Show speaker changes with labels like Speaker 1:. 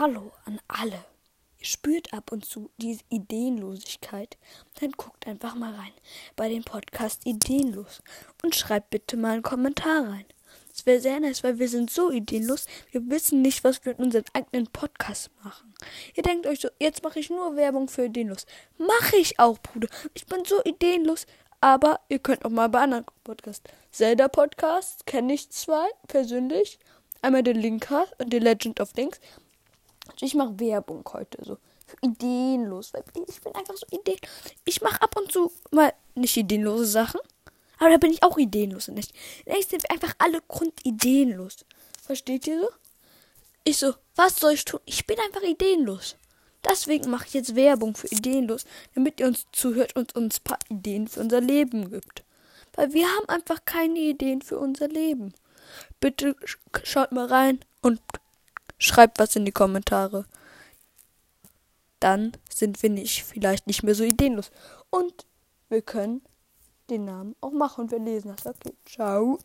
Speaker 1: Hallo an alle. Ihr spürt ab und zu diese Ideenlosigkeit, dann guckt einfach mal rein bei dem Podcast Ideenlos und schreibt bitte mal einen Kommentar rein. Das wäre sehr nice, weil wir sind so ideenlos, wir wissen nicht, was wir in unserem eigenen Podcast machen. Ihr denkt euch so, jetzt mache ich nur Werbung für ideenlos. Mache ich auch, Bruder. Ich bin so ideenlos, aber ihr könnt auch mal bei anderen Podcasts. Zelda Podcast kenne ich zwei persönlich. Einmal den Linkcast und den Legend of Links. Also ich mache Werbung heute so. Ideenlos. Ich bin einfach so ideen. Ich mache ab und zu mal nicht ideenlose Sachen. Aber da bin ich auch ideenlos. Und nicht. Nächstes sind wir einfach alle grundideenlos. Versteht ihr so? Ich so, was soll ich tun? Ich bin einfach ideenlos. Deswegen mache ich jetzt Werbung für Ideenlos, damit ihr uns zuhört und uns ein paar Ideen für unser Leben gibt. Weil wir haben einfach keine Ideen für unser Leben. Bitte schaut mal rein und schreibt was in die Kommentare. Dann sind wir nicht, vielleicht nicht mehr so ideenlos. Und wir können den Namen auch machen und wir lesen das. Okay, ciao.